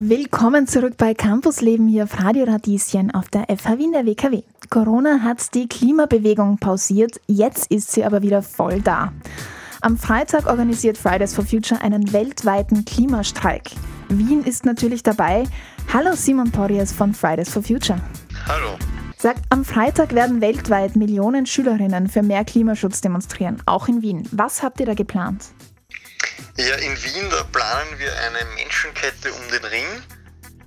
Willkommen zurück bei Campusleben hier auf Radio Radieschen auf der FH Wien der WKW. Corona hat die Klimabewegung pausiert, jetzt ist sie aber wieder voll da. Am Freitag organisiert Fridays for Future einen weltweiten Klimastreik. Wien ist natürlich dabei. Hallo Simon Porrias von Fridays for Future. Hallo. Sagt, am Freitag werden weltweit Millionen Schülerinnen für mehr Klimaschutz demonstrieren, auch in Wien. Was habt ihr da geplant? Ja, in Wien, da planen wir eine Menschenkette um den Ring.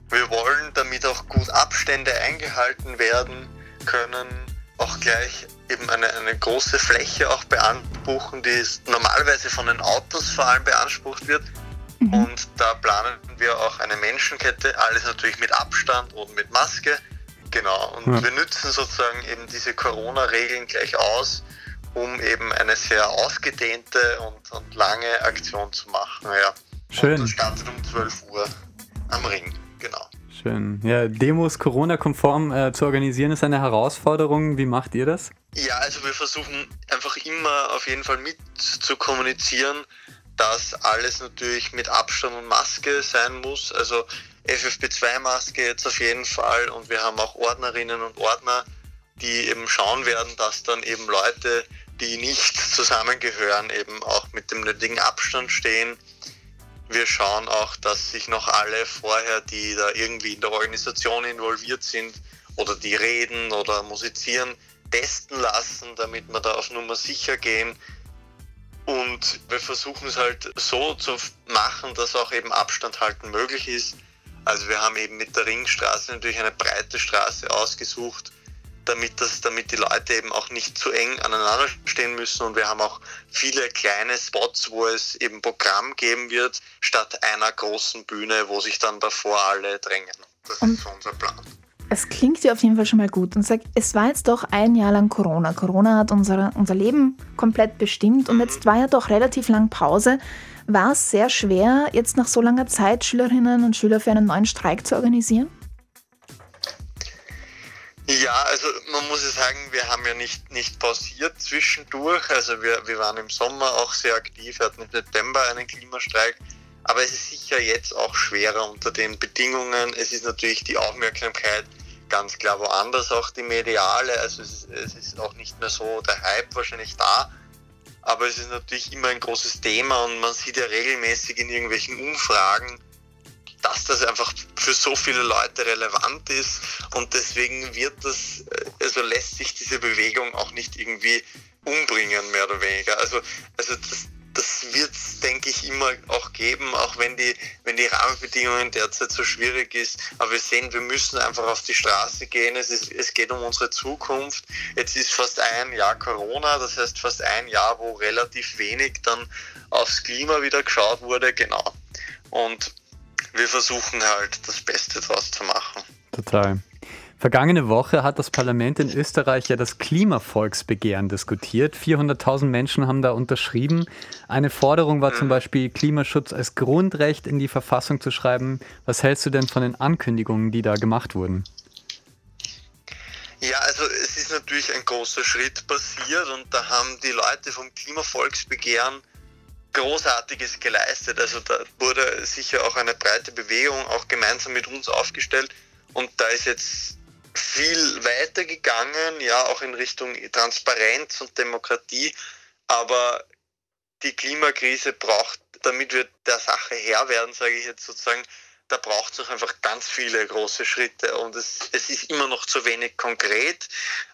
Wir wollen, damit auch gut Abstände eingehalten werden können, auch gleich eben eine, eine große Fläche auch beanspruchen, die normalerweise von den Autos vor allem beansprucht wird. Mhm. Und da planen wir auch eine Menschenkette, alles natürlich mit Abstand und mit Maske. Genau, und ja. wir nützen sozusagen eben diese Corona-Regeln gleich aus um eben eine sehr ausgedehnte und, und lange Aktion zu machen. Ja. Schön. Und das startet um 12 Uhr am Ring, genau. Schön. Ja, Demos Corona-konform äh, zu organisieren ist eine Herausforderung. Wie macht ihr das? Ja, also wir versuchen einfach immer auf jeden Fall mit zu kommunizieren, dass alles natürlich mit Abstand und Maske sein muss. Also FFP2-Maske jetzt auf jeden Fall und wir haben auch Ordnerinnen und Ordner, die eben schauen werden, dass dann eben Leute die nicht zusammengehören, eben auch mit dem nötigen Abstand stehen. Wir schauen auch, dass sich noch alle vorher, die da irgendwie in der Organisation involviert sind oder die reden oder musizieren, testen lassen, damit wir da auf Nummer sicher gehen. Und wir versuchen es halt so zu machen, dass auch eben Abstand halten möglich ist. Also wir haben eben mit der Ringstraße natürlich eine breite Straße ausgesucht, damit, das, damit die Leute eben auch nicht zu eng aneinander stehen müssen. Und wir haben auch viele kleine Spots, wo es eben Programm geben wird, statt einer großen Bühne, wo sich dann davor alle drängen. Das und ist so unser Plan. Es klingt ja auf jeden Fall schon mal gut und sagt, es war jetzt doch ein Jahr lang Corona. Corona hat unser, unser Leben komplett bestimmt und mhm. jetzt war ja doch relativ lang Pause. War es sehr schwer, jetzt nach so langer Zeit Schülerinnen und Schüler für einen neuen Streik zu organisieren? Ja, also man muss ja sagen, wir haben ja nicht, nicht pausiert zwischendurch. Also wir, wir waren im Sommer auch sehr aktiv, wir hatten im September einen Klimastreik. Aber es ist sicher jetzt auch schwerer unter den Bedingungen. Es ist natürlich die Aufmerksamkeit ganz klar woanders, auch die mediale. Also es ist, es ist auch nicht mehr so der Hype wahrscheinlich da. Aber es ist natürlich immer ein großes Thema und man sieht ja regelmäßig in irgendwelchen Umfragen, dass das einfach für so viele Leute relevant ist und deswegen wird das, äh, also lässt sich diese Bewegung auch nicht irgendwie umbringen, mehr oder weniger. Also, also das, das wird es, denke ich, immer auch geben, auch wenn die, wenn die Rahmenbedingungen derzeit so schwierig ist. Aber wir sehen, wir müssen einfach auf die Straße gehen. Es, ist, es geht um unsere Zukunft. Jetzt ist fast ein Jahr Corona, das heißt fast ein Jahr, wo relativ wenig dann aufs Klima wieder geschaut wurde. Genau. Und wir versuchen halt das Beste draus zu machen. Total. Vergangene Woche hat das Parlament in Österreich ja das Klimavolksbegehren diskutiert. 400.000 Menschen haben da unterschrieben. Eine Forderung war zum mhm. Beispiel, Klimaschutz als Grundrecht in die Verfassung zu schreiben. Was hältst du denn von den Ankündigungen, die da gemacht wurden? Ja, also es ist natürlich ein großer Schritt passiert und da haben die Leute vom Klimavolksbegehren Großartiges geleistet. Also da wurde sicher auch eine breite Bewegung auch gemeinsam mit uns aufgestellt und da ist jetzt viel weiter gegangen, ja, auch in Richtung Transparenz und Demokratie. Aber die Klimakrise braucht, damit wir der Sache Herr werden, sage ich jetzt sozusagen, da braucht es noch einfach ganz viele große Schritte und es, es ist immer noch zu wenig konkret.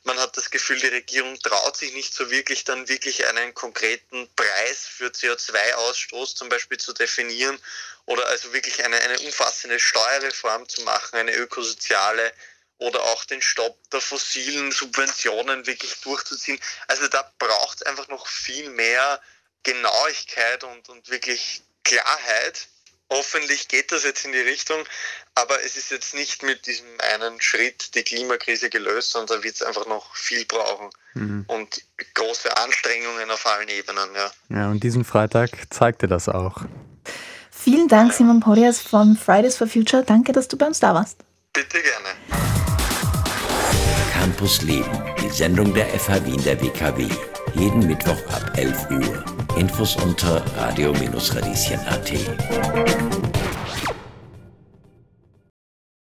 Man hat das Gefühl, die Regierung traut sich nicht so wirklich dann wirklich einen konkreten Preis für CO2-Ausstoß zum Beispiel zu definieren oder also wirklich eine, eine umfassende Steuerreform zu machen, eine ökosoziale oder auch den Stopp der fossilen Subventionen wirklich durchzuziehen. Also da braucht es einfach noch viel mehr Genauigkeit und, und wirklich Klarheit Hoffentlich geht das jetzt in die Richtung, aber es ist jetzt nicht mit diesem einen Schritt die Klimakrise gelöst, sondern da wird es einfach noch viel brauchen mhm. und große Anstrengungen auf allen Ebenen. Ja. ja, und diesen Freitag zeigte das auch. Vielen Dank, Simon Porias von Fridays for Future. Danke, dass du bei uns da warst. Bitte gerne. Campus Leben, die Sendung der FH Wien der WKW. Jeden Mittwoch ab 11 Uhr. Infos unter radio-radieschen.at.